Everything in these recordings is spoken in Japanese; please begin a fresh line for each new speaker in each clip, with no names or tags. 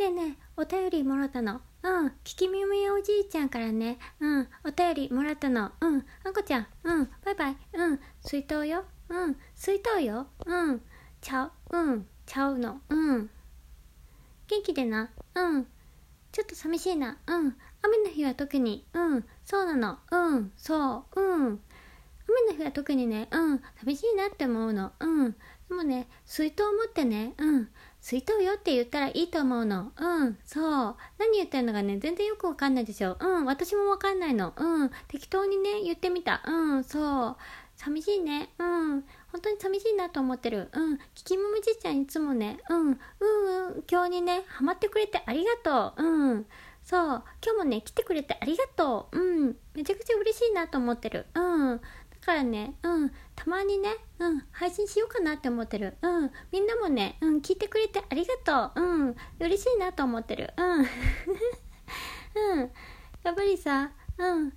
ねえねえ、お便りもらったの？うん、聞き耳おじいちゃんからね、うん、お便りもらったの。うん、あんこちゃん、うん、バイバイ、うん、水筒よ。うん、水筒よ。うん、ちゃう、うん、ちゃうの。うん。元気でな。うん。ちょっと寂しいな。うん。雨の日は特に。うん。そうなの。うん。そう。うん。雨の日は特にね、うん。寂しいなって思うの。うん。でもね、水筒を持ってね、うん。水筒よって言ったらいいと思うの。うん、そう。何言ってるのかね、全然よくわかんないでしょ。うん、私もわかんないの。うん、適当にね、言ってみた。うん、そう。寂しいね。うん。本当に寂しいなと思ってる。うん。キキムムじいちゃんいつもね、うん、うん、うん、今日にね、ハマってくれてありがとう。うん。そう。今日もね、来てくれてありがとう。うん。めちゃくちゃ嬉しいなと思ってる。うん。からね、うん、たまにね、うん、配信しようかなって思ってる。うん、みんなもね、うん、聞いてくれてありがとう。うん、嬉しいなと思ってる。うん。うん。やっぱりさ、うん、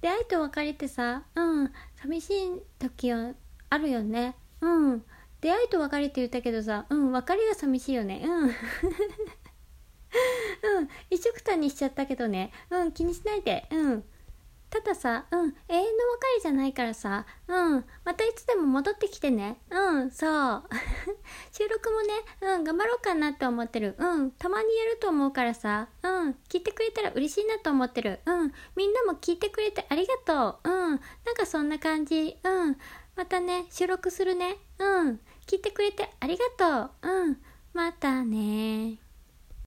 出会いと別れてさ、うん、寂しい時はあるよね。うん。出会いと別れって言ったけどさ、うん、別れが寂しいよね。うん。うん、一緒くたにしちゃったけどね。うん、気にしないで。うん。たださ、うん、永遠の別れじゃないからさ、うん、またいつでも戻ってきてね。うん、そう。収録もね、うん、頑張ろうかなって思ってる。うん、たまにやると思うからさ、うん、聞いてくれたら嬉しいなと思ってる。うん、みんなも聞いてくれてありがとう。うん、なんかそんな感じ。うん、またね、収録するね。うん、聞いてくれてありがとう。うん、またね